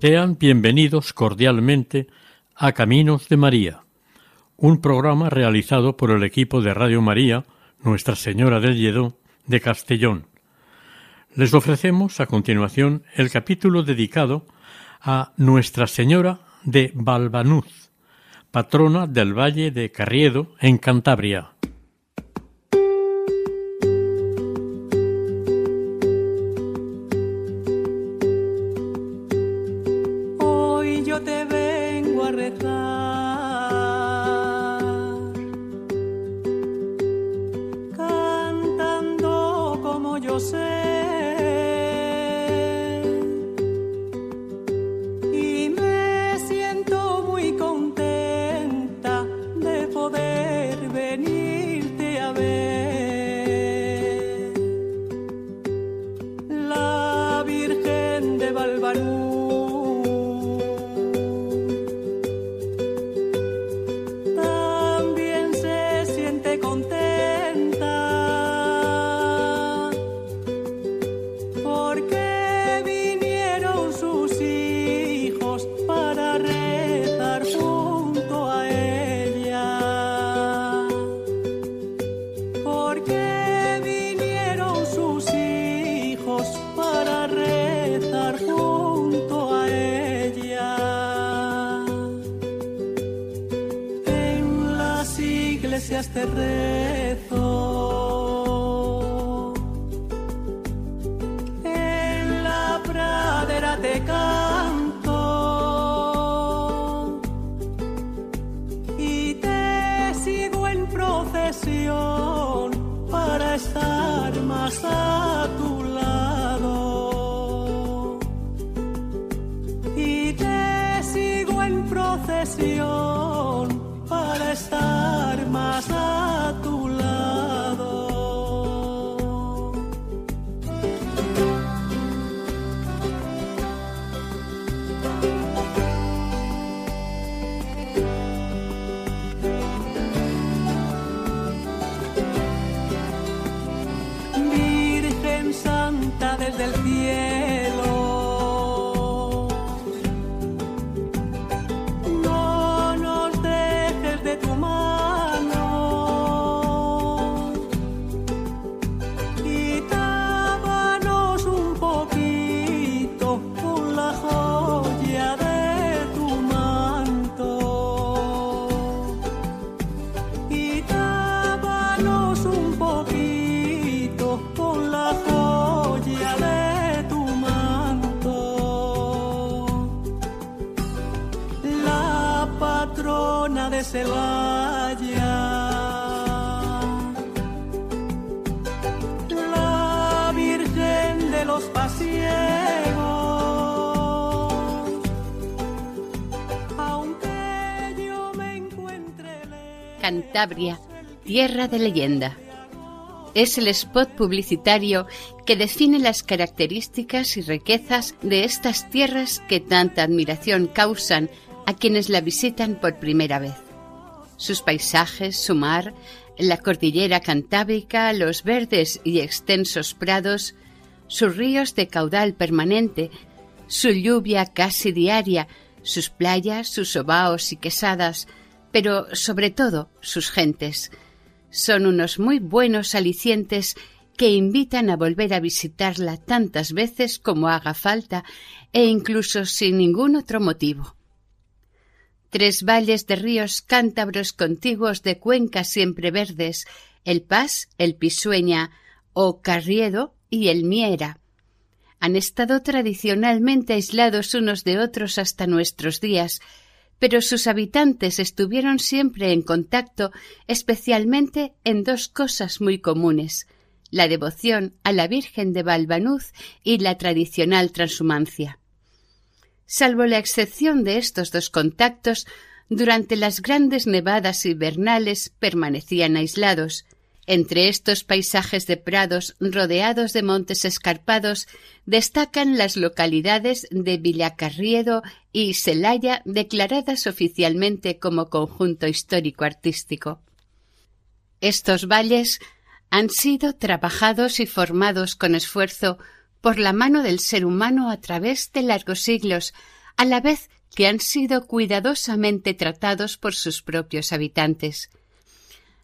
Sean bienvenidos cordialmente a Caminos de María, un programa realizado por el equipo de Radio María, Nuestra Señora del Lledó, de Castellón. Les ofrecemos a continuación el capítulo dedicado a Nuestra Señora de Balbanuz, patrona del Valle de Carriedo, en Cantabria. De Celaya, la Virgen de los Pasiegos, aunque yo me encuentre. Cantabria, tierra de leyenda. Es el spot publicitario que define las características y riquezas de estas tierras que tanta admiración causan a quienes la visitan por primera vez. Sus paisajes, su mar, la cordillera cantábrica, los verdes y extensos prados, sus ríos de caudal permanente, su lluvia casi diaria, sus playas, sus sobaos y quesadas, pero sobre todo sus gentes. Son unos muy buenos alicientes que invitan a volver a visitarla tantas veces como haga falta e incluso sin ningún otro motivo. Tres valles de ríos cántabros contiguos de cuencas siempre verdes, el Pas, el Pisueña o Carriedo y el Miera, han estado tradicionalmente aislados unos de otros hasta nuestros días, pero sus habitantes estuvieron siempre en contacto especialmente en dos cosas muy comunes, la devoción a la Virgen de Balbanuz y la tradicional transhumancia. Salvo la excepción de estos dos contactos, durante las grandes nevadas invernales permanecían aislados. Entre estos paisajes de prados rodeados de montes escarpados destacan las localidades de Villacarriedo y Celaya declaradas oficialmente como conjunto histórico artístico. Estos valles han sido trabajados y formados con esfuerzo por la mano del ser humano a través de largos siglos, a la vez que han sido cuidadosamente tratados por sus propios habitantes.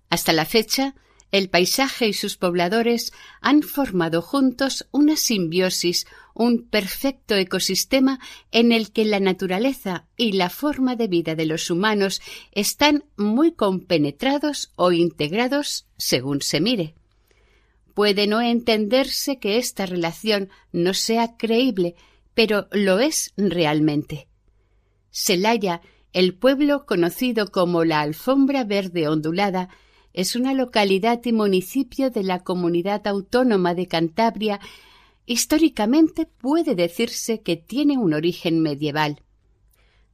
Hasta la fecha, el paisaje y sus pobladores han formado juntos una simbiosis, un perfecto ecosistema en el que la naturaleza y la forma de vida de los humanos están muy compenetrados o integrados según se mire. Puede no entenderse que esta relación no sea creíble, pero lo es realmente. Celaya, el pueblo conocido como la Alfombra Verde Ondulada, es una localidad y municipio de la Comunidad Autónoma de Cantabria. Históricamente puede decirse que tiene un origen medieval.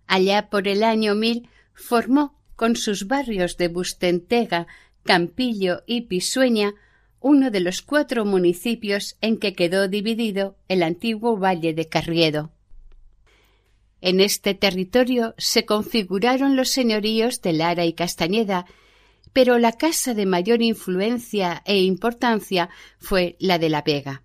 Allá por el año mil formó, con sus barrios de Bustentega, Campillo y Pisueña, uno de los cuatro municipios en que quedó dividido el antiguo valle de Carriedo. En este territorio se configuraron los señoríos de Lara y Castañeda, pero la casa de mayor influencia e importancia fue la de La Vega.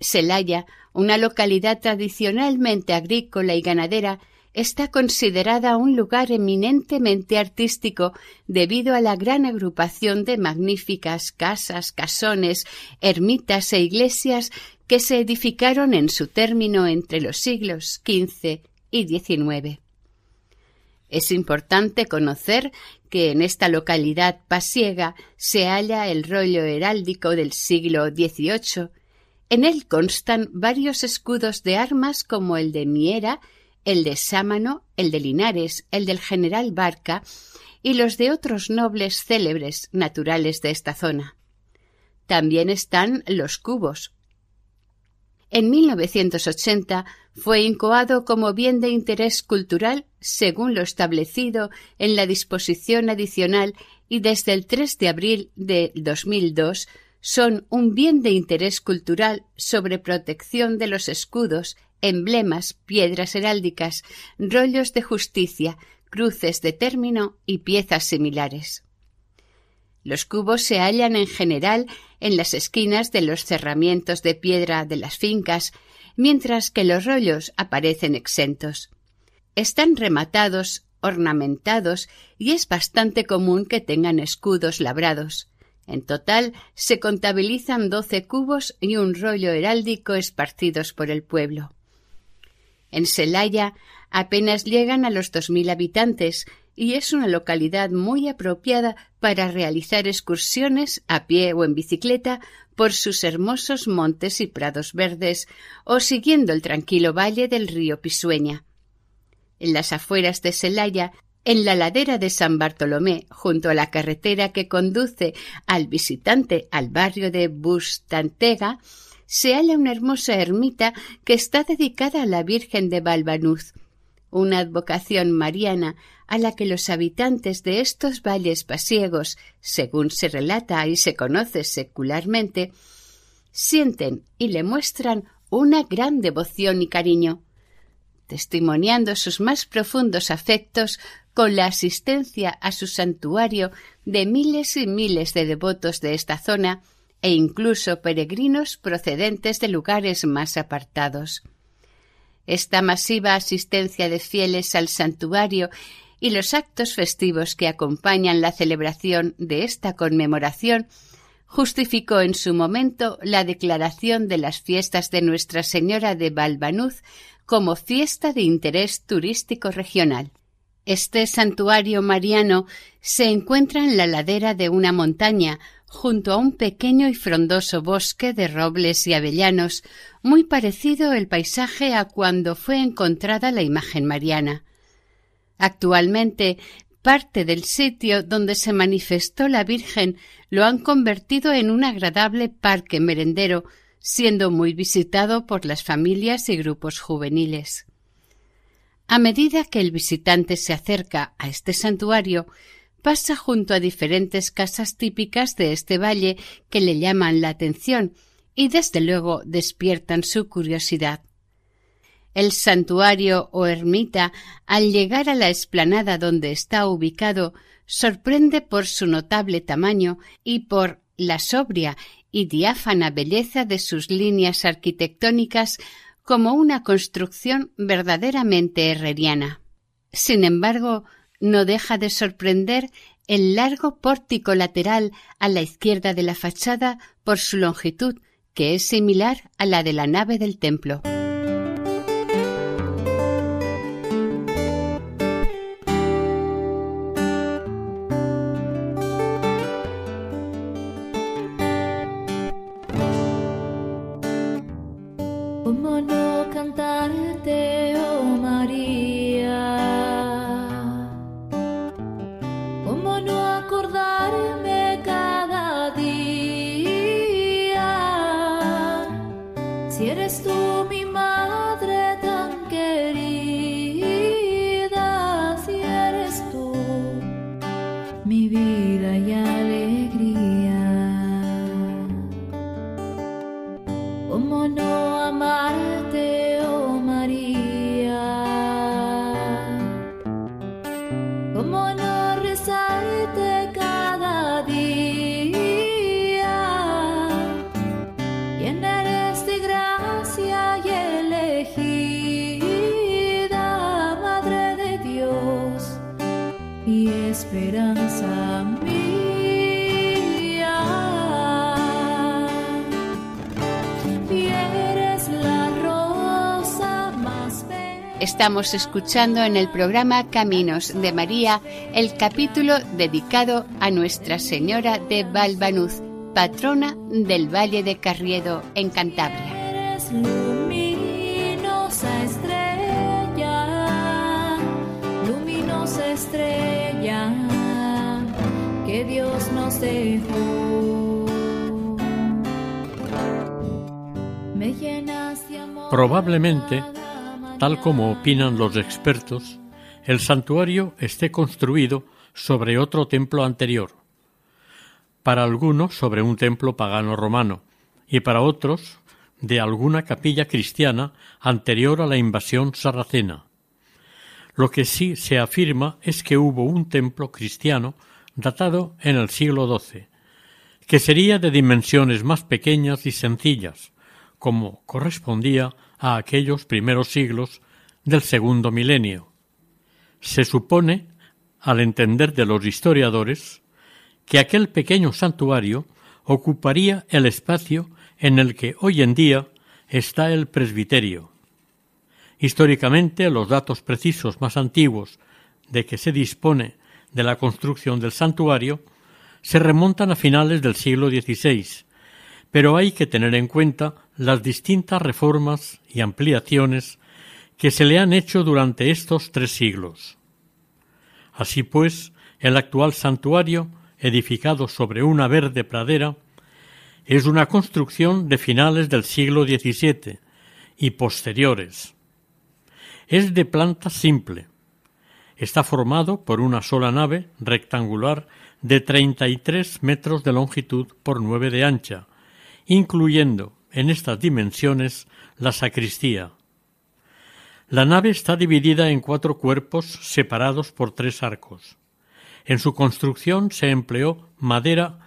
Celaya, una localidad tradicionalmente agrícola y ganadera, está considerada un lugar eminentemente artístico debido a la gran agrupación de magníficas casas, casones, ermitas e iglesias que se edificaron en su término entre los siglos XV y Es importante conocer que en esta localidad pasiega se halla el rollo heráldico del siglo XVIII. En él constan varios escudos de armas como el de Miera, el de Sámano, el de Linares, el del general Barca y los de otros nobles célebres naturales de esta zona. También están los cubos, en 1980 fue incoado como bien de interés cultural según lo establecido en la disposición adicional y desde el 3 de abril de 2002 son un bien de interés cultural sobre protección de los escudos, emblemas, piedras heráldicas, rollos de justicia, cruces de término y piezas similares. Los cubos se hallan en general en las esquinas de los cerramientos de piedra de las fincas, mientras que los rollos aparecen exentos. Están rematados, ornamentados y es bastante común que tengan escudos labrados. En total se contabilizan doce cubos y un rollo heráldico esparcidos por el pueblo. En Celaya apenas llegan a los dos mil habitantes y es una localidad muy apropiada para realizar excursiones a pie o en bicicleta por sus hermosos montes y prados verdes o siguiendo el tranquilo valle del río Pisueña. En las afueras de Celaya, en la ladera de San Bartolomé, junto a la carretera que conduce al visitante al barrio de Bustantega, se halla una hermosa ermita que está dedicada a la Virgen de Balbanuz, una advocación mariana a la que los habitantes de estos valles pasiegos, según se relata y se conoce secularmente, sienten y le muestran una gran devoción y cariño, testimoniando sus más profundos afectos con la asistencia a su santuario de miles y miles de devotos de esta zona e incluso peregrinos procedentes de lugares más apartados. Esta masiva asistencia de fieles al santuario y los actos festivos que acompañan la celebración de esta conmemoración justificó en su momento la declaración de las fiestas de Nuestra Señora de Balbanuz como fiesta de interés turístico regional. Este santuario mariano se encuentra en la ladera de una montaña, junto a un pequeño y frondoso bosque de robles y avellanos, muy parecido el paisaje a cuando fue encontrada la imagen mariana. Actualmente parte del sitio donde se manifestó la Virgen lo han convertido en un agradable parque merendero, siendo muy visitado por las familias y grupos juveniles. A medida que el visitante se acerca a este santuario, pasa junto a diferentes casas típicas de este valle que le llaman la atención y desde luego despiertan su curiosidad. El santuario o ermita, al llegar a la explanada donde está ubicado, sorprende por su notable tamaño y por la sobria y diáfana belleza de sus líneas arquitectónicas como una construcción verdaderamente herreriana. Sin embargo, no deja de sorprender el largo pórtico lateral a la izquierda de la fachada por su longitud, que es similar a la de la nave del templo. Estamos escuchando en el programa Caminos de María el capítulo dedicado a Nuestra Señora de Valbanuz, patrona del Valle de Carriedo en Cantabria. luminosa estrella, luminosa estrella que Dios nos dejó. Me llenas de amor. Probablemente Tal como opinan los expertos, el santuario esté construido sobre otro templo anterior, para algunos sobre un templo pagano romano y para otros de alguna capilla cristiana anterior a la invasión sarracena. Lo que sí se afirma es que hubo un templo cristiano datado en el siglo XII, que sería de dimensiones más pequeñas y sencillas, como correspondía a aquellos primeros siglos del segundo milenio. Se supone, al entender de los historiadores, que aquel pequeño santuario ocuparía el espacio en el que hoy en día está el presbiterio. Históricamente, los datos precisos más antiguos de que se dispone de la construcción del santuario se remontan a finales del siglo XVI, pero hay que tener en cuenta las distintas reformas y ampliaciones que se le han hecho durante estos tres siglos. Así pues, el actual santuario, edificado sobre una verde pradera, es una construcción de finales del siglo XVII y posteriores. Es de planta simple. Está formado por una sola nave rectangular de 33 metros de longitud por 9 de ancha, incluyendo en estas dimensiones la sacristía. La nave está dividida en cuatro cuerpos separados por tres arcos. En su construcción se empleó madera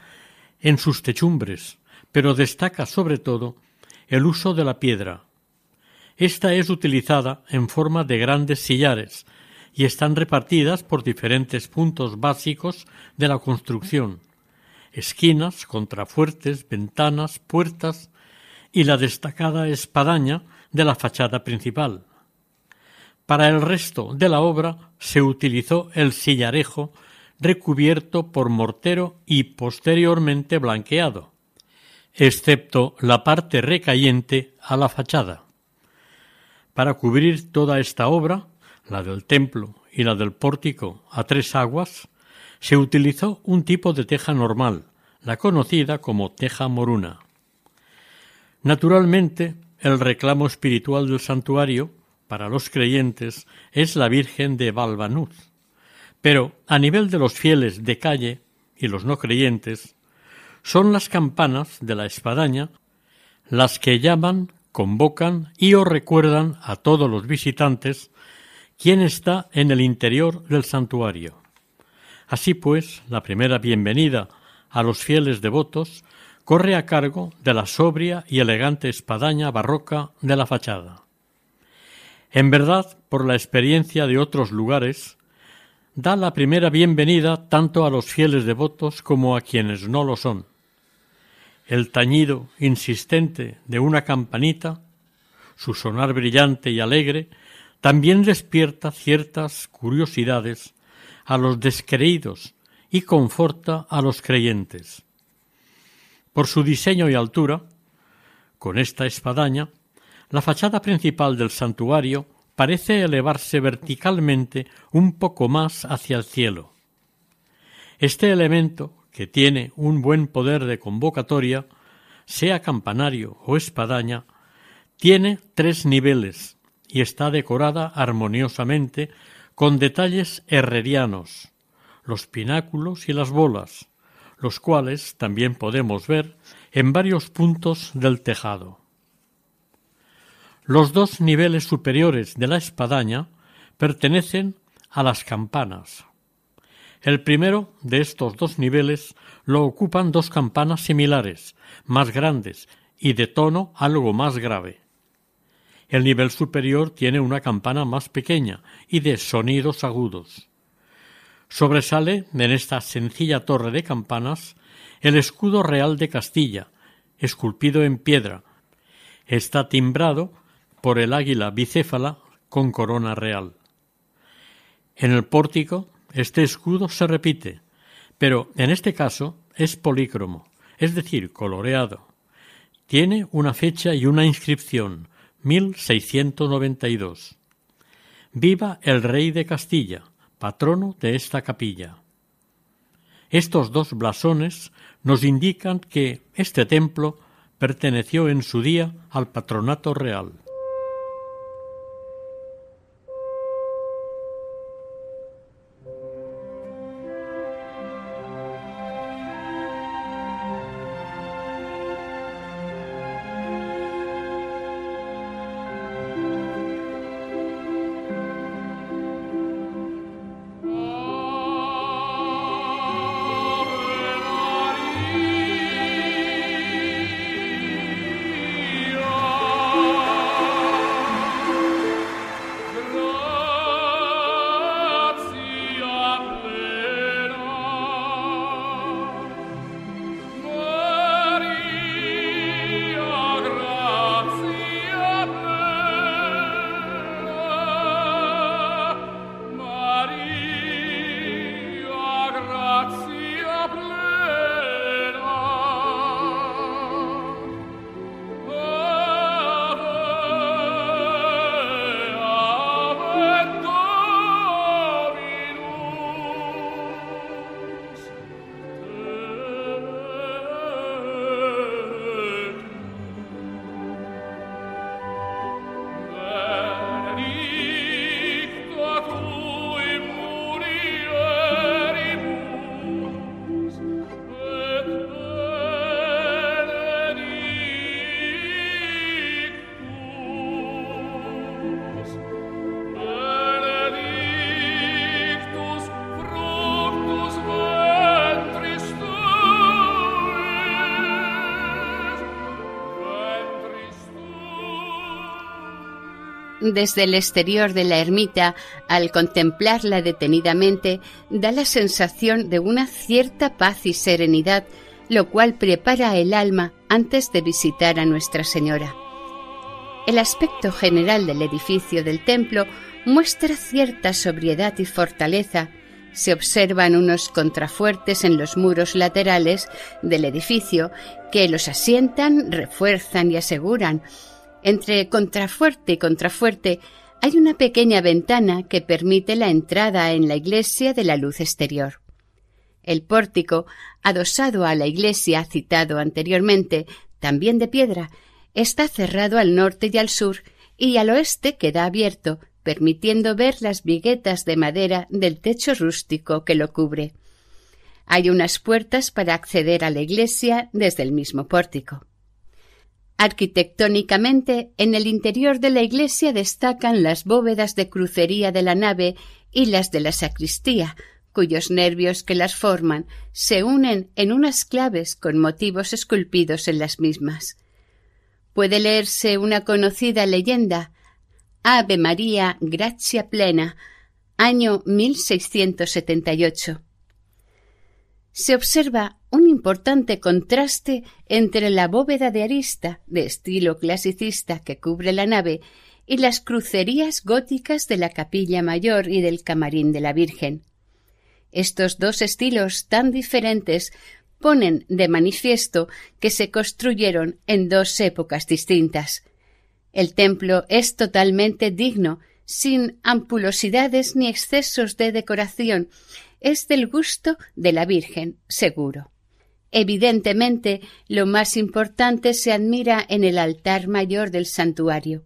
en sus techumbres, pero destaca sobre todo el uso de la piedra. Esta es utilizada en forma de grandes sillares y están repartidas por diferentes puntos básicos de la construcción, esquinas, contrafuertes, ventanas, puertas y la destacada espadaña de la fachada principal. Para el resto de la obra se utilizó el sillarejo recubierto por mortero y posteriormente blanqueado, excepto la parte recayente a la fachada. Para cubrir toda esta obra, la del templo y la del pórtico a tres aguas, se utilizó un tipo de teja normal, la conocida como teja moruna. Naturalmente, el reclamo espiritual del santuario, para los creyentes, es la Virgen de Valvanuz. Pero, a nivel de los fieles de calle y los no creyentes, son las campanas de la espadaña las que llaman, convocan y o recuerdan a todos los visitantes quién está en el interior del santuario. Así pues, la primera bienvenida a los fieles devotos corre a cargo de la sobria y elegante espadaña barroca de la fachada. En verdad, por la experiencia de otros lugares, da la primera bienvenida tanto a los fieles devotos como a quienes no lo son. El tañido insistente de una campanita, su sonar brillante y alegre, también despierta ciertas curiosidades a los descreídos y conforta a los creyentes. Por su diseño y altura, con esta espadaña, la fachada principal del santuario parece elevarse verticalmente un poco más hacia el cielo. Este elemento, que tiene un buen poder de convocatoria, sea campanario o espadaña, tiene tres niveles y está decorada armoniosamente con detalles herrerianos, los pináculos y las bolas, los cuales también podemos ver en varios puntos del tejado. Los dos niveles superiores de la espadaña pertenecen a las campanas. El primero de estos dos niveles lo ocupan dos campanas similares, más grandes y de tono algo más grave. El nivel superior tiene una campana más pequeña y de sonidos agudos. Sobresale en esta sencilla torre de campanas el escudo real de Castilla, esculpido en piedra. Está timbrado por el águila bicéfala con corona real. En el pórtico este escudo se repite, pero en este caso es polícromo, es decir, coloreado. Tiene una fecha y una inscripción, 1692. Viva el rey de Castilla, patrono de esta capilla. Estos dos blasones nos indican que este templo perteneció en su día al patronato real. Desde el exterior de la ermita, al contemplarla detenidamente, da la sensación de una cierta paz y serenidad, lo cual prepara el alma antes de visitar a Nuestra Señora. El aspecto general del edificio del templo muestra cierta sobriedad y fortaleza. Se observan unos contrafuertes en los muros laterales del edificio que los asientan, refuerzan y aseguran, entre contrafuerte y contrafuerte hay una pequeña ventana que permite la entrada en la iglesia de la luz exterior. El pórtico, adosado a la iglesia citado anteriormente, también de piedra, está cerrado al norte y al sur y al oeste queda abierto, permitiendo ver las viguetas de madera del techo rústico que lo cubre. Hay unas puertas para acceder a la iglesia desde el mismo pórtico. Arquitectónicamente, en el interior de la iglesia destacan las bóvedas de crucería de la nave y las de la sacristía, cuyos nervios que las forman se unen en unas claves con motivos esculpidos en las mismas. Puede leerse una conocida leyenda Ave María, gracia plena, año 1678 se observa un importante contraste entre la bóveda de arista de estilo clasicista que cubre la nave y las crucerías góticas de la capilla mayor y del camarín de la Virgen. Estos dos estilos tan diferentes ponen de manifiesto que se construyeron en dos épocas distintas. El templo es totalmente digno, sin ampulosidades ni excesos de decoración, es del gusto de la Virgen, seguro. Evidentemente, lo más importante se admira en el altar mayor del santuario.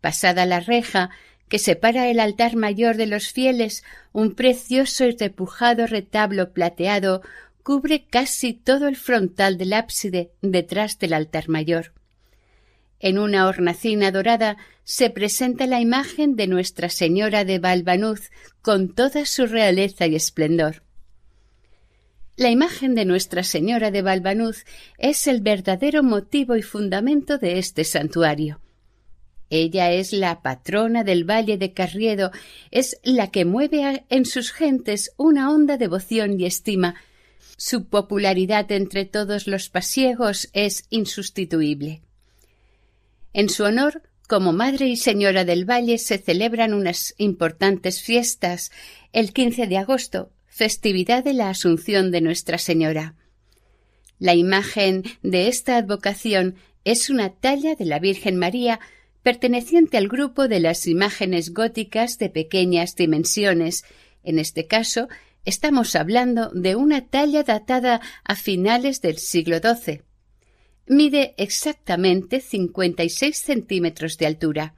Pasada la reja que separa el altar mayor de los fieles, un precioso y repujado retablo plateado cubre casi todo el frontal del ábside detrás del altar mayor. En una hornacina dorada se presenta la imagen de Nuestra Señora de Balbanuz con toda su realeza y esplendor. La imagen de Nuestra Señora de Balbanuz es el verdadero motivo y fundamento de este santuario. Ella es la patrona del Valle de Carriedo, es la que mueve en sus gentes una honda devoción y estima. Su popularidad entre todos los pasiegos es insustituible. En su honor, como Madre y Señora del Valle, se celebran unas importantes fiestas el 15 de agosto, festividad de la Asunción de Nuestra Señora. La imagen de esta advocación es una talla de la Virgen María perteneciente al grupo de las imágenes góticas de pequeñas dimensiones. En este caso, estamos hablando de una talla datada a finales del siglo XII. Mide exactamente 56 centímetros de altura.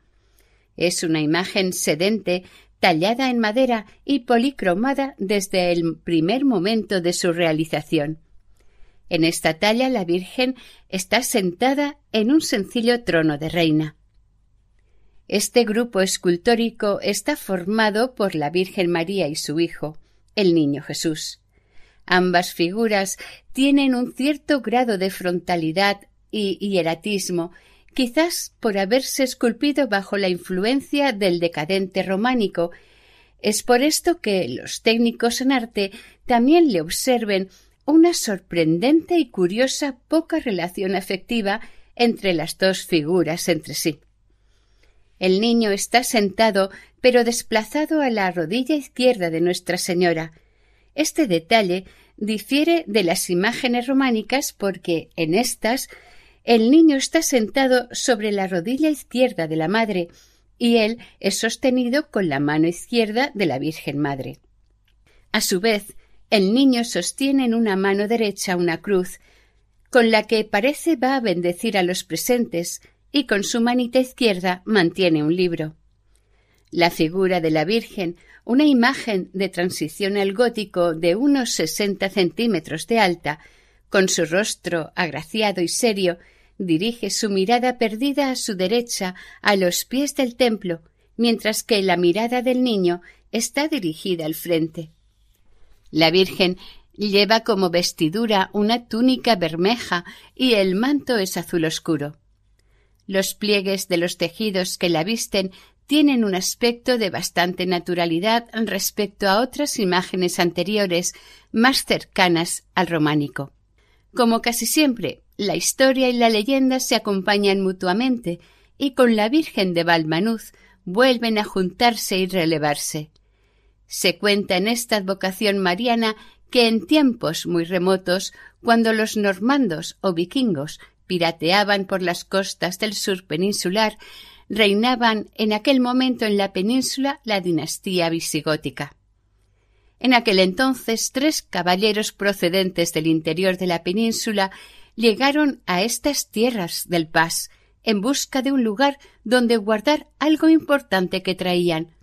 Es una imagen sedente tallada en madera y policromada desde el primer momento de su realización. En esta talla la Virgen está sentada en un sencillo trono de reina. Este grupo escultórico está formado por la Virgen María y su Hijo, el Niño Jesús. Ambas figuras tienen un cierto grado de frontalidad y hieratismo, quizás por haberse esculpido bajo la influencia del decadente románico. Es por esto que los técnicos en arte también le observen una sorprendente y curiosa poca relación afectiva entre las dos figuras entre sí. El niño está sentado, pero desplazado a la rodilla izquierda de Nuestra Señora. Este detalle difiere de las imágenes románicas porque en estas el niño está sentado sobre la rodilla izquierda de la madre y él es sostenido con la mano izquierda de la Virgen Madre. A su vez, el niño sostiene en una mano derecha una cruz, con la que parece va a bendecir a los presentes, y con su manita izquierda mantiene un libro. La figura de la Virgen, una imagen de transición al gótico de unos sesenta centímetros de alta, con su rostro agraciado y serio, dirige su mirada perdida a su derecha a los pies del templo, mientras que la mirada del niño está dirigida al frente. La Virgen lleva como vestidura una túnica bermeja y el manto es azul oscuro. Los pliegues de los tejidos que la visten tienen un aspecto de bastante naturalidad respecto a otras imágenes anteriores más cercanas al románico. Como casi siempre, la historia y la leyenda se acompañan mutuamente y con la Virgen de Valmanuz vuelven a juntarse y relevarse. Se cuenta en esta advocación mariana que en tiempos muy remotos, cuando los normandos o vikingos pirateaban por las costas del sur peninsular, reinaban en aquel momento en la península la dinastía visigótica. En aquel entonces tres caballeros procedentes del interior de la península llegaron a estas tierras del Pas en busca de un lugar donde guardar algo importante que traían.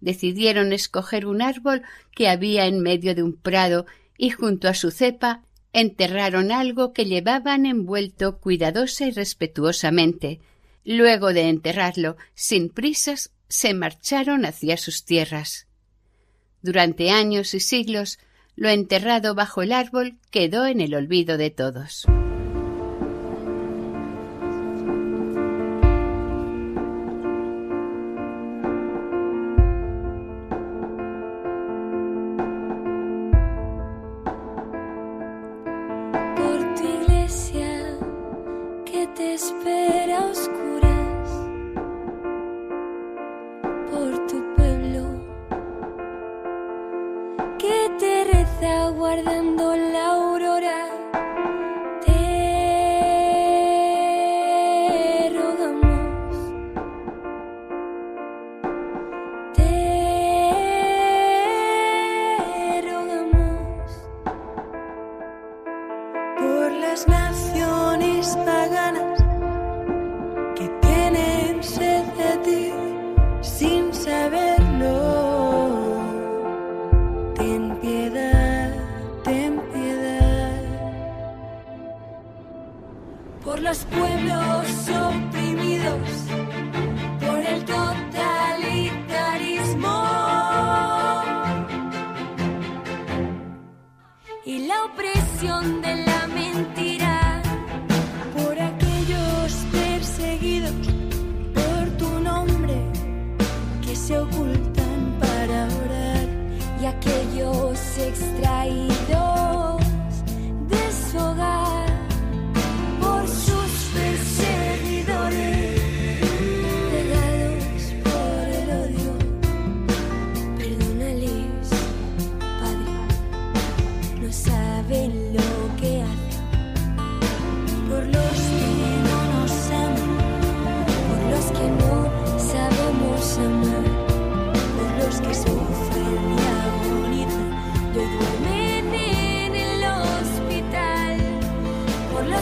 Decidieron escoger un árbol que había en medio de un prado y junto a su cepa enterraron algo que llevaban envuelto cuidadosa y respetuosamente. Luego de enterrarlo, sin prisas, se marcharon hacia sus tierras. Durante años y siglos, lo enterrado bajo el árbol quedó en el olvido de todos.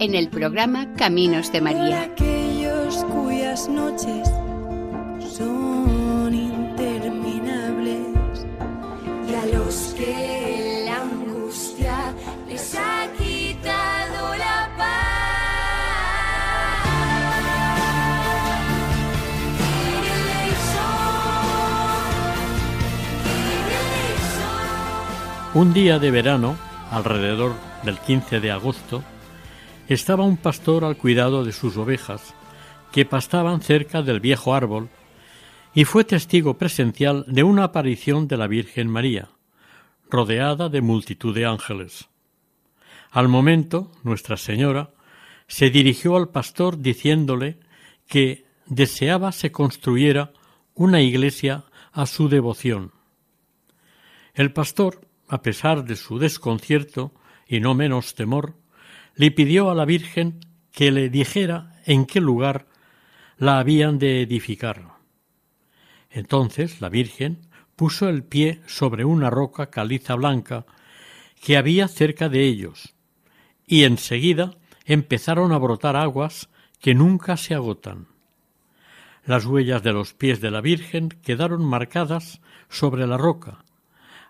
en el programa Caminos de María. aquellos cuyas noches son interminables y a los que la angustia les ha quitado la paz. Un día de verano, alrededor del 15 de agosto, estaba un pastor al cuidado de sus ovejas, que pastaban cerca del viejo árbol, y fue testigo presencial de una aparición de la Virgen María, rodeada de multitud de ángeles. Al momento, Nuestra Señora se dirigió al pastor diciéndole que deseaba se construyera una iglesia a su devoción. El pastor, a pesar de su desconcierto y no menos temor, le pidió a la Virgen que le dijera en qué lugar la habían de edificar. Entonces la Virgen puso el pie sobre una roca caliza blanca que había cerca de ellos, y enseguida empezaron a brotar aguas que nunca se agotan. Las huellas de los pies de la Virgen quedaron marcadas sobre la roca.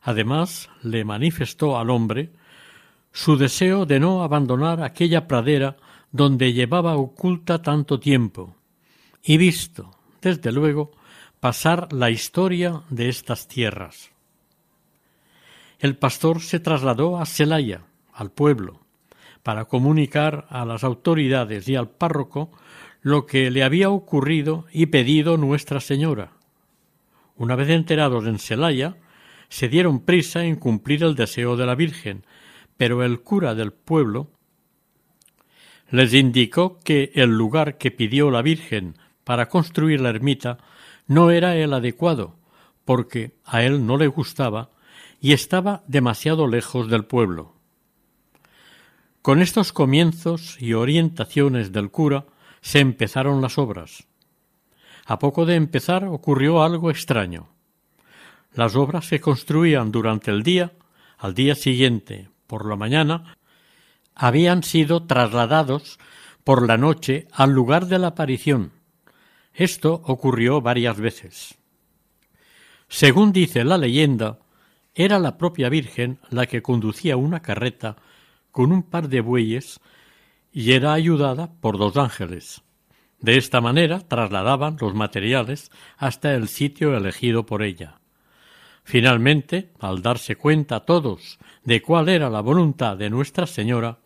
Además, le manifestó al hombre su deseo de no abandonar aquella pradera donde llevaba oculta tanto tiempo, y visto, desde luego, pasar la historia de estas tierras. El pastor se trasladó a Celaya, al pueblo, para comunicar a las autoridades y al párroco lo que le había ocurrido y pedido Nuestra Señora. Una vez enterados en Celaya, se dieron prisa en cumplir el deseo de la Virgen, pero el cura del pueblo les indicó que el lugar que pidió la Virgen para construir la ermita no era el adecuado, porque a él no le gustaba y estaba demasiado lejos del pueblo. Con estos comienzos y orientaciones del cura se empezaron las obras. A poco de empezar ocurrió algo extraño. Las obras se construían durante el día, al día siguiente, por la mañana, habían sido trasladados por la noche al lugar de la aparición. Esto ocurrió varias veces. Según dice la leyenda, era la propia Virgen la que conducía una carreta con un par de bueyes y era ayudada por dos ángeles. De esta manera trasladaban los materiales hasta el sitio elegido por ella. Finalmente, al darse cuenta todos de cuál era la voluntad de Nuestra Señora,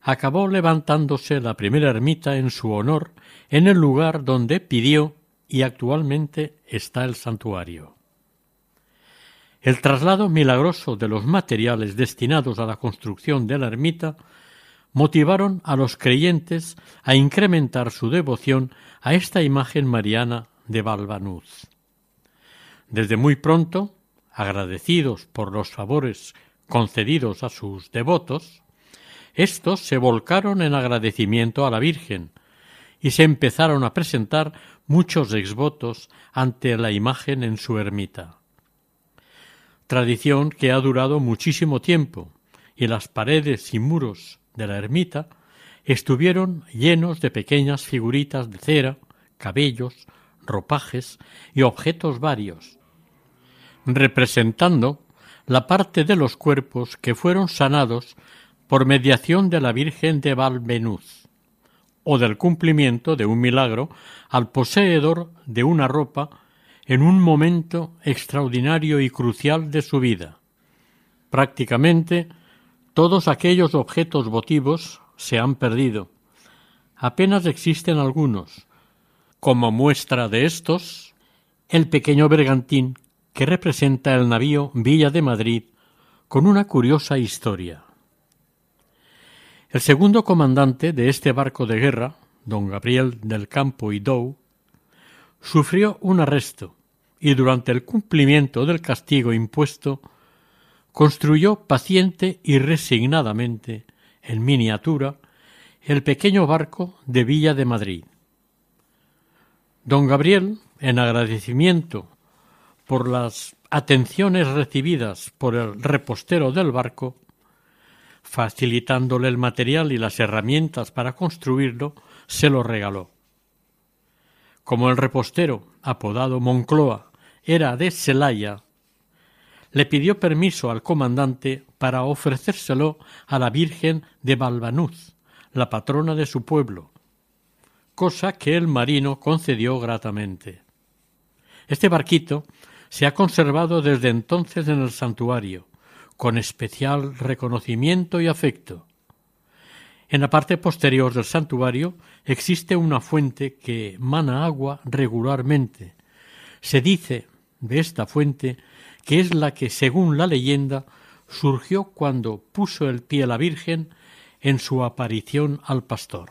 acabó levantándose la primera ermita en su honor en el lugar donde pidió y actualmente está el santuario. El traslado milagroso de los materiales destinados a la construcción de la ermita motivaron a los creyentes a incrementar su devoción a esta imagen mariana de Balbanuz. Desde muy pronto, agradecidos por los favores concedidos a sus devotos, estos se volcaron en agradecimiento a la Virgen y se empezaron a presentar muchos exvotos ante la imagen en su ermita. Tradición que ha durado muchísimo tiempo y las paredes y muros de la ermita estuvieron llenos de pequeñas figuritas de cera, cabellos, ropajes y objetos varios, representando la parte de los cuerpos que fueron sanados por mediación de la Virgen de Valbenuz, o del cumplimiento de un milagro al poseedor de una ropa en un momento extraordinario y crucial de su vida. Prácticamente todos aquellos objetos votivos se han perdido. Apenas existen algunos. Como muestra de estos, el pequeño bergantín que representa el navío Villa de Madrid con una curiosa historia. El segundo comandante de este barco de guerra, don Gabriel del Campo y Dou, sufrió un arresto y durante el cumplimiento del castigo impuesto construyó paciente y resignadamente, en miniatura, el pequeño barco de Villa de Madrid. Don Gabriel, en agradecimiento por las atenciones recibidas por el repostero del barco, facilitándole el material y las herramientas para construirlo, se lo regaló. Como el repostero, apodado Moncloa, era de Celaya, le pidió permiso al comandante para ofrecérselo a la Virgen de Balbanuz, la patrona de su pueblo, cosa que el marino concedió gratamente. Este barquito se ha conservado desde entonces en el santuario, con especial reconocimiento y afecto. En la parte posterior del santuario existe una fuente que mana agua regularmente. Se dice de esta fuente que es la que, según la leyenda, surgió cuando puso el pie la Virgen en su aparición al pastor.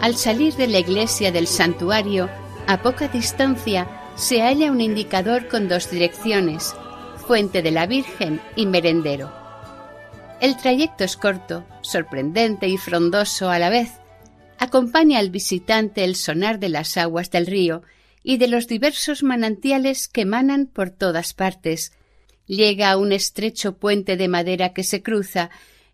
Al salir de la iglesia del santuario, a poca distancia se halla un indicador con dos direcciones, Fuente de la Virgen y Merendero. El trayecto es corto, sorprendente y frondoso a la vez. Acompaña al visitante el sonar de las aguas del río y de los diversos manantiales que manan por todas partes. Llega a un estrecho puente de madera que se cruza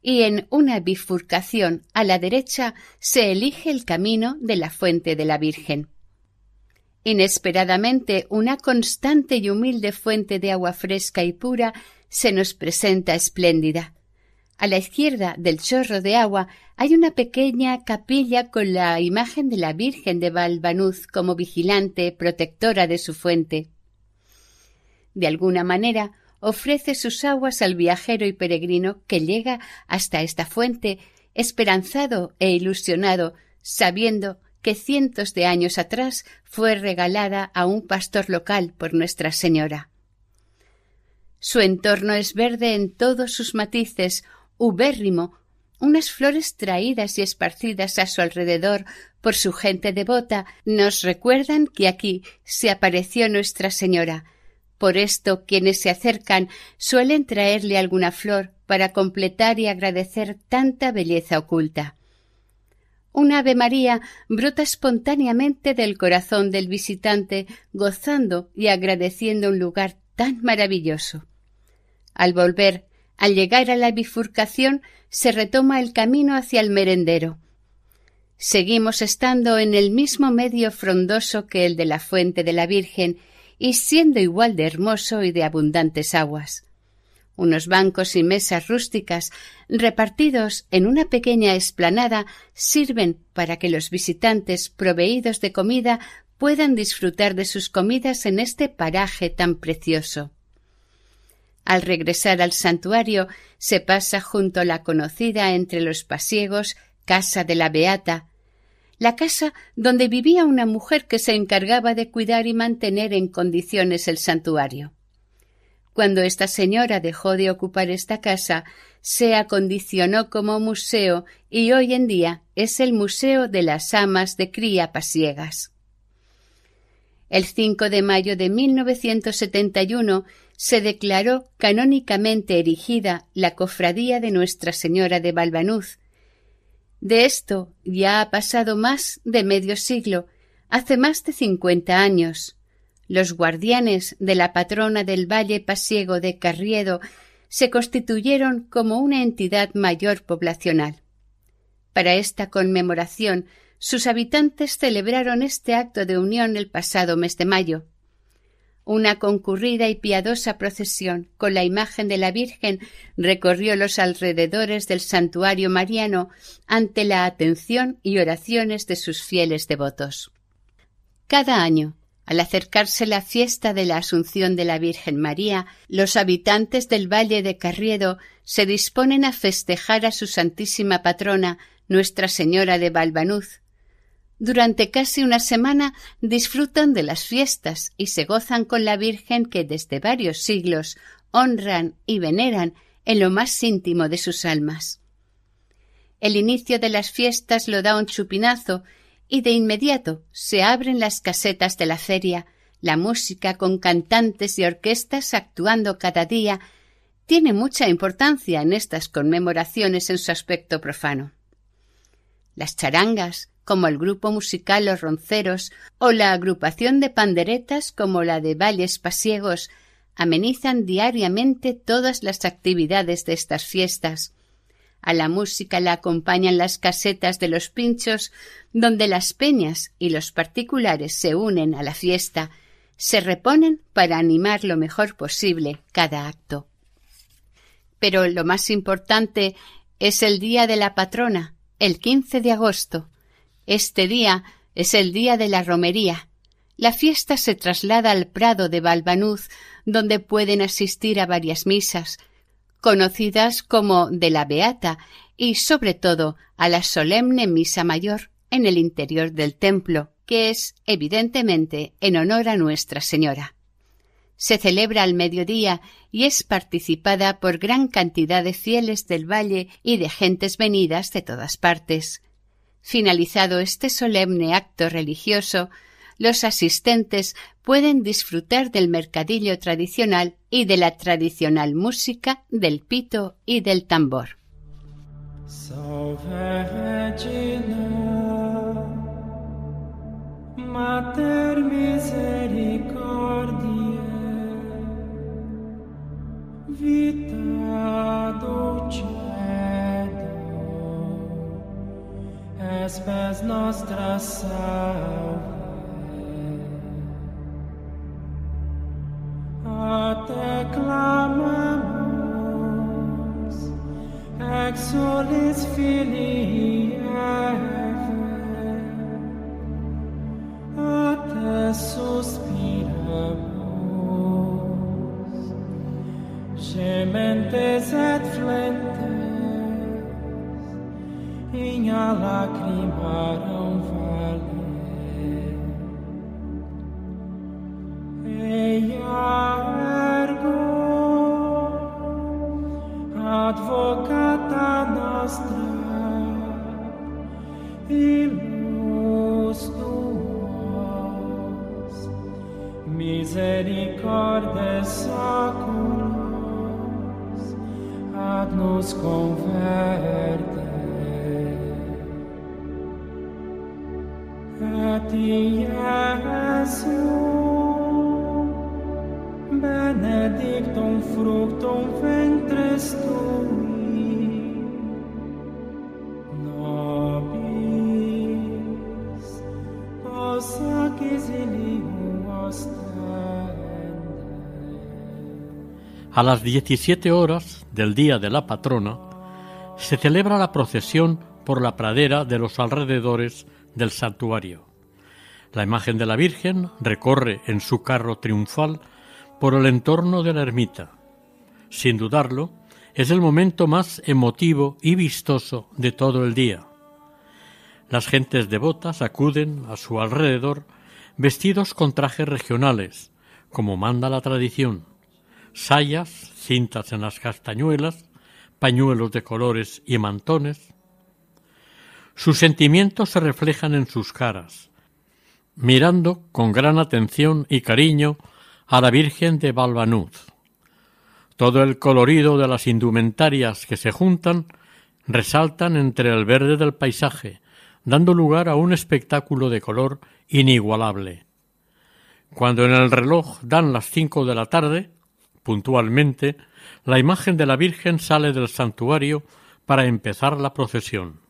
y en una bifurcación a la derecha se elige el camino de la fuente de la Virgen. Inesperadamente, una constante y humilde fuente de agua fresca y pura se nos presenta espléndida. A la izquierda del chorro de agua hay una pequeña capilla con la imagen de la Virgen de Valvanuz como vigilante, protectora de su fuente. De alguna manera, ofrece sus aguas al viajero y peregrino que llega hasta esta fuente, esperanzado e ilusionado, sabiendo que cientos de años atrás fue regalada a un pastor local por Nuestra Señora. Su entorno es verde en todos sus matices, ubérrimo, unas flores traídas y esparcidas a su alrededor por su gente devota nos recuerdan que aquí se apareció Nuestra Señora. Por esto quienes se acercan suelen traerle alguna flor para completar y agradecer tanta belleza oculta. Un Ave María brota espontáneamente del corazón del visitante, gozando y agradeciendo un lugar tan maravilloso. Al volver, al llegar a la bifurcación, se retoma el camino hacia el merendero. Seguimos estando en el mismo medio frondoso que el de la fuente de la Virgen y siendo igual de hermoso y de abundantes aguas. Unos bancos y mesas rústicas repartidos en una pequeña explanada sirven para que los visitantes proveídos de comida puedan disfrutar de sus comidas en este paraje tan precioso. Al regresar al santuario se pasa junto la conocida entre los pasiegos casa de la Beata, la casa donde vivía una mujer que se encargaba de cuidar y mantener en condiciones el santuario. Cuando esta señora dejó de ocupar esta casa, se acondicionó como museo y hoy en día es el Museo de las Amas de Cría Pasiegas. El 5 de mayo de 1971 se declaró canónicamente erigida la Cofradía de Nuestra Señora de Valvanuz. De esto ya ha pasado más de medio siglo, hace más de cincuenta años. Los guardianes de la patrona del Valle Pasiego de Carriedo se constituyeron como una entidad mayor poblacional. Para esta conmemoración, sus habitantes celebraron este acto de unión el pasado mes de mayo. Una concurrida y piadosa procesión con la imagen de la Virgen recorrió los alrededores del santuario mariano ante la atención y oraciones de sus fieles devotos. Cada año, al acercarse la fiesta de la Asunción de la Virgen María, los habitantes del Valle de Carriedo se disponen a festejar a su Santísima Patrona, Nuestra Señora de Valvanuz. Durante casi una semana disfrutan de las fiestas y se gozan con la Virgen que desde varios siglos honran y veneran en lo más íntimo de sus almas. El inicio de las fiestas lo da un chupinazo y de inmediato se abren las casetas de la feria, la música con cantantes y orquestas actuando cada día tiene mucha importancia en estas conmemoraciones en su aspecto profano. Las charangas, como el grupo musical Los Ronceros o la agrupación de panderetas como la de Valles Pasiegos, amenizan diariamente todas las actividades de estas fiestas. A la música la acompañan las casetas de los pinchos, donde las peñas y los particulares se unen a la fiesta, se reponen para animar lo mejor posible cada acto. Pero lo más importante es el día de la patrona, el 15 de agosto. Este día es el día de la romería. La fiesta se traslada al Prado de Balbanuz, donde pueden asistir a varias misas, conocidas como de la Beata, y sobre todo a la solemne misa mayor en el interior del templo, que es evidentemente en honor a Nuestra Señora. Se celebra al mediodía y es participada por gran cantidad de fieles del valle y de gentes venidas de todas partes. Finalizado este solemne acto religioso, los asistentes pueden disfrutar del mercadillo tradicional y de la tradicional música del pito y del tambor. Mater vita espes nostra salve. A te clamamos, ex solis Filii a te suspiramos, gementes et flentes, a lacrimarum vale. Eia ergo advocata nostra ilus tuos misericordes saculos ad nos converte A las 17 horas del día de la patrona se celebra la procesión por la pradera de los alrededores del santuario. La imagen de la Virgen recorre en su carro triunfal por el entorno de la ermita. Sin dudarlo, es el momento más emotivo y vistoso de todo el día. Las gentes devotas acuden a su alrededor vestidos con trajes regionales, como manda la tradición, sayas, cintas en las castañuelas, pañuelos de colores y mantones. Sus sentimientos se reflejan en sus caras, mirando con gran atención y cariño a la Virgen de Balbanuz. Todo el colorido de las indumentarias que se juntan resaltan entre el verde del paisaje, dando lugar a un espectáculo de color inigualable. Cuando en el reloj dan las cinco de la tarde, puntualmente, la imagen de la Virgen sale del santuario para empezar la procesión.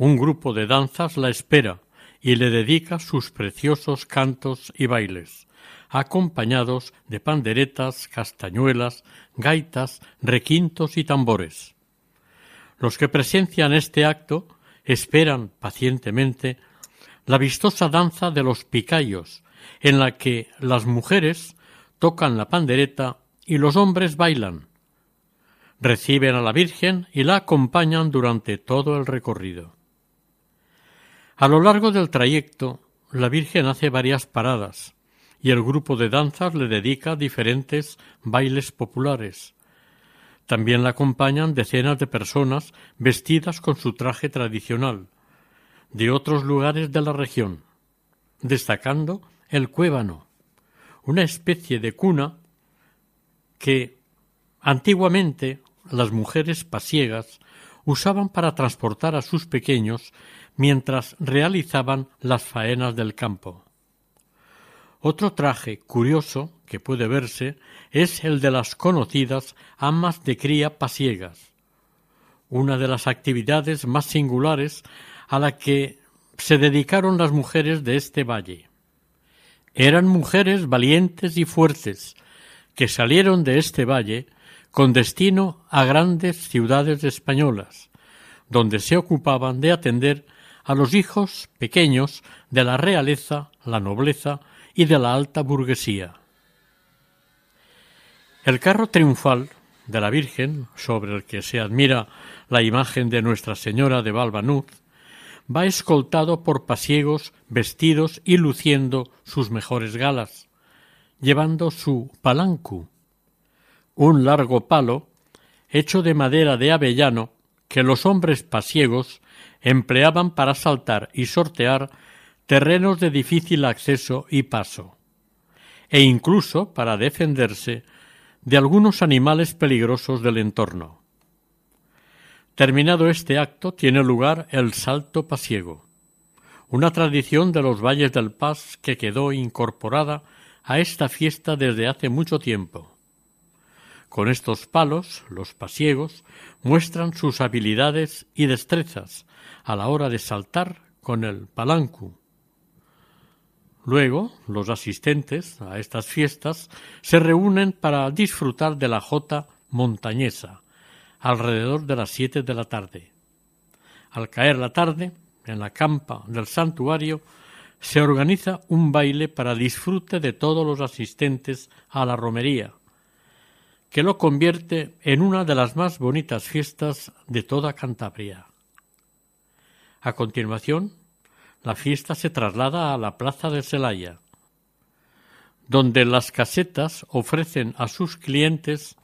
Un grupo de danzas la espera y le dedica sus preciosos cantos y bailes, acompañados de panderetas, castañuelas, gaitas, requintos y tambores. Los que presencian este acto esperan pacientemente la vistosa danza de los picayos, en la que las mujeres tocan la pandereta y los hombres bailan. Reciben a la Virgen y la acompañan durante todo el recorrido. A lo largo del trayecto, la Virgen hace varias paradas y el grupo de danzas le dedica diferentes bailes populares. También la acompañan decenas de personas vestidas con su traje tradicional, de otros lugares de la región, destacando el cuébano, una especie de cuna que antiguamente las mujeres pasiegas usaban para transportar a sus pequeños mientras realizaban las faenas del campo. Otro traje curioso que puede verse es el de las conocidas amas de cría pasiegas, una de las actividades más singulares a la que se dedicaron las mujeres de este valle. Eran mujeres valientes y fuertes que salieron de este valle con destino a grandes ciudades españolas, donde se ocupaban de atender a los hijos pequeños de la realeza, la nobleza y de la alta burguesía. El carro triunfal de la Virgen, sobre el que se admira la imagen de Nuestra Señora de Valvanuz, va escoltado por pasiegos vestidos y luciendo sus mejores galas, llevando su palancu, un largo palo hecho de madera de avellano que los hombres pasiegos empleaban para saltar y sortear terrenos de difícil acceso y paso, e incluso para defenderse de algunos animales peligrosos del entorno. Terminado este acto tiene lugar el salto pasiego, una tradición de los valles del Paz que quedó incorporada a esta fiesta desde hace mucho tiempo. Con estos palos, los pasiegos muestran sus habilidades y destrezas a la hora de saltar con el palancu. Luego, los asistentes a estas fiestas se reúnen para disfrutar de la jota montañesa, alrededor de las siete de la tarde. Al caer la tarde, en la campa del santuario, se organiza un baile para disfrute de todos los asistentes a la romería, que lo convierte en una de las más bonitas fiestas de toda Cantabria. A continuación, la fiesta se traslada a la plaza de Celaya, donde las casetas ofrecen a sus clientes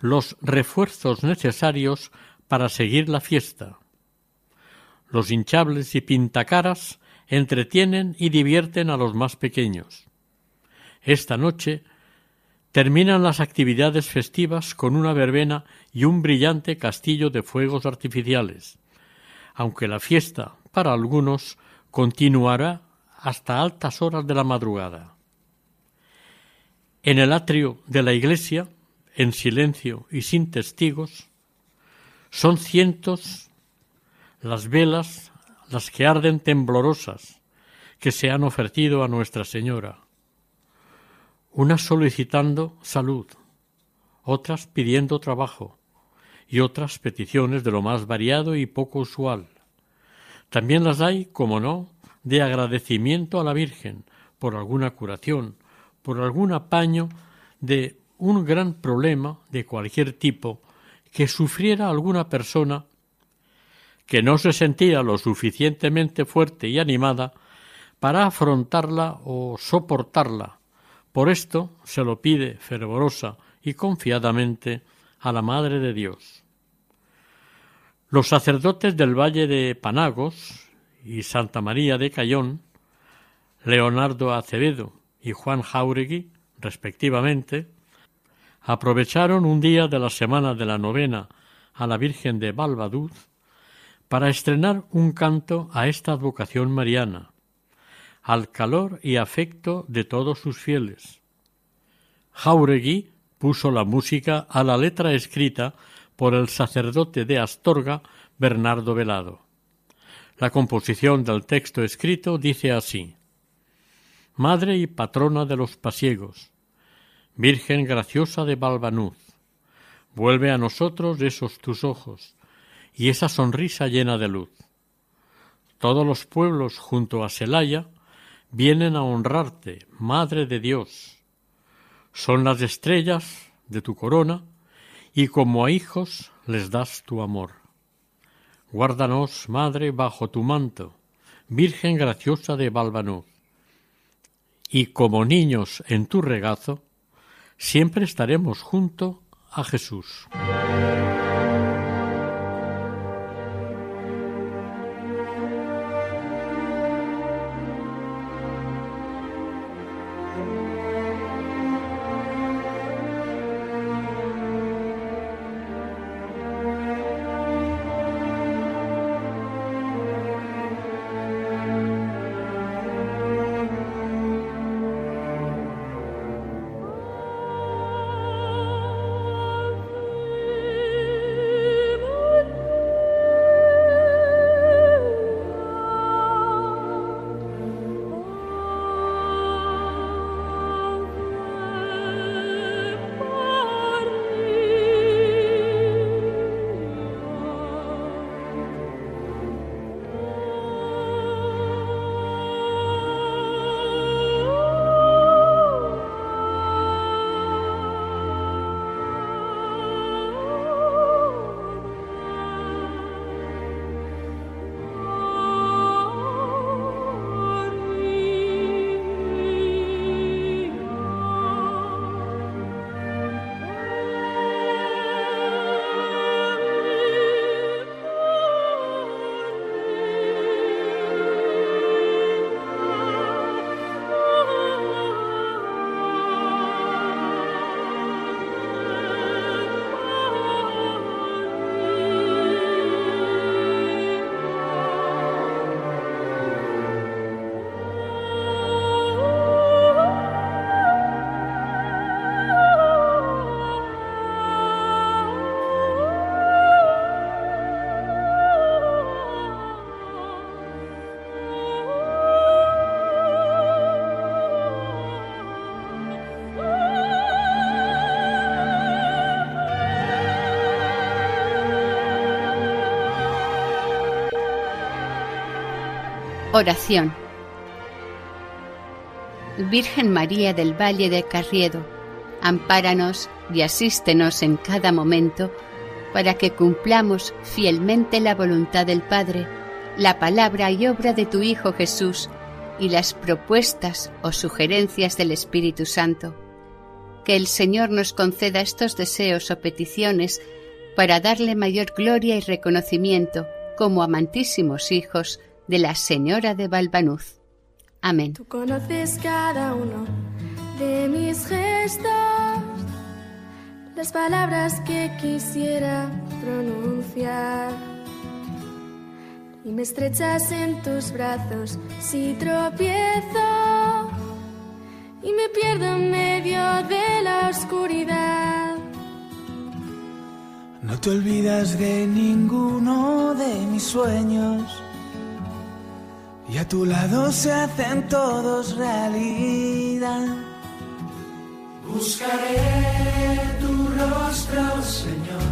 los refuerzos necesarios para seguir la fiesta. Los hinchables y pintacaras entretienen y divierten a los más pequeños. Esta noche terminan las actividades festivas con una verbena y un brillante castillo de fuegos artificiales, aunque la fiesta, para algunos, continuará hasta altas horas de la madrugada. En el atrio de la iglesia, en silencio y sin testigos, son cientos las velas las que arden temblorosas que se han ofrecido a Nuestra Señora, unas solicitando salud, otras pidiendo trabajo y otras peticiones de lo más variado y poco usual. También las hay, como no, de agradecimiento a la Virgen por alguna curación, por algún apaño de un gran problema de cualquier tipo que sufriera alguna persona que no se sentía lo suficientemente fuerte y animada para afrontarla o soportarla. Por esto se lo pide fervorosa y confiadamente a la Madre de Dios. Los sacerdotes del Valle de Panagos y Santa María de Cayón, Leonardo Acevedo y Juan Jauregui, respectivamente, aprovecharon un día de la semana de la novena a la Virgen de Balbaduz para estrenar un canto a esta advocación mariana, al calor y afecto de todos sus fieles. Jauregui puso la música a la letra escrita por el sacerdote de Astorga, Bernardo Velado. La composición del texto escrito dice así Madre y patrona de los pasiegos, Virgen graciosa de Balbanuz, vuelve a nosotros esos tus ojos, y esa sonrisa llena de luz. Todos los pueblos junto a Celaya vienen a honrarte, Madre de Dios. Son las estrellas de tu corona y como a hijos les das tu amor. Guárdanos, Madre, bajo tu manto, Virgen graciosa de Balbanuz. Y como niños en tu regazo, siempre estaremos junto a Jesús. Oración. Virgen María del Valle de Carriedo, ampáranos y asístenos en cada momento para que cumplamos fielmente la voluntad del Padre, la palabra y obra de tu Hijo Jesús y las propuestas o sugerencias del Espíritu Santo. Que el Señor nos conceda estos deseos o peticiones para darle mayor gloria y reconocimiento como amantísimos hijos de la Señora de Valvanuz. Amén. Tú conoces cada uno de mis gestos, las palabras que quisiera pronunciar. Y me estrechas en tus brazos si tropiezo y me pierdo en medio de la oscuridad. No te olvidas de ninguno de mis sueños. Y a tu lado se hacen todos realidad. Buscaré tu rostro, Señor.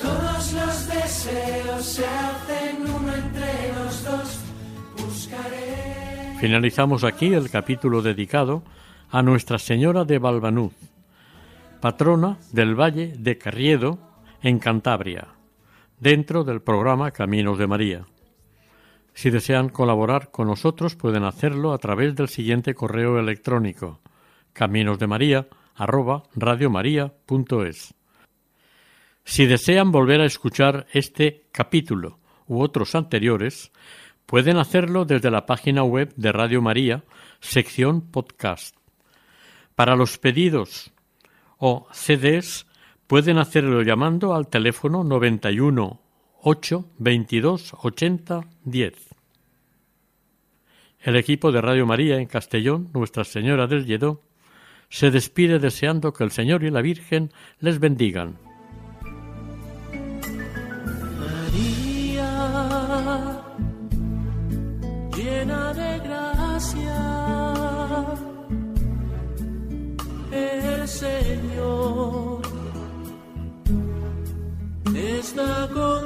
Todos los deseos se hacen uno entre los dos. Buscaré. Finalizamos aquí el capítulo dedicado a Nuestra Señora de Valvanuz, patrona del Valle de Carriedo, en Cantabria, dentro del programa Caminos de María. Si desean colaborar con nosotros pueden hacerlo a través del siguiente correo electrónico caminosdemaria@radiomaria.es. Si desean volver a escuchar este capítulo u otros anteriores, pueden hacerlo desde la página web de Radio María, sección podcast. Para los pedidos o CDs pueden hacerlo llamando al teléfono 91 8 22 80 10. El equipo de Radio María en Castellón, Nuestra Señora del Lledó, se despide deseando que el Señor y la Virgen les bendigan. María, llena de gracia, el Señor está contigo.